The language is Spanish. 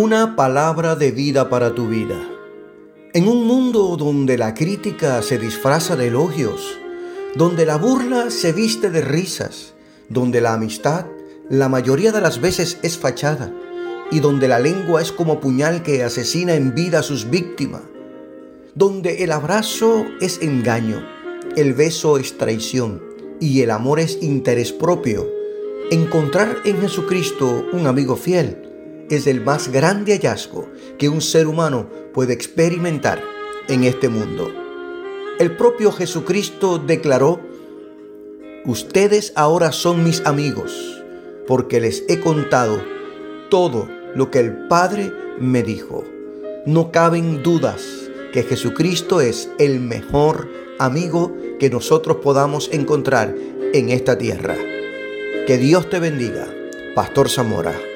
Una palabra de vida para tu vida. En un mundo donde la crítica se disfraza de elogios, donde la burla se viste de risas, donde la amistad la mayoría de las veces es fachada y donde la lengua es como puñal que asesina en vida a sus víctimas, donde el abrazo es engaño, el beso es traición y el amor es interés propio, encontrar en Jesucristo un amigo fiel es el más grande hallazgo que un ser humano puede experimentar en este mundo. El propio Jesucristo declaró, ustedes ahora son mis amigos, porque les he contado todo lo que el Padre me dijo. No caben dudas que Jesucristo es el mejor amigo que nosotros podamos encontrar en esta tierra. Que Dios te bendiga, Pastor Zamora.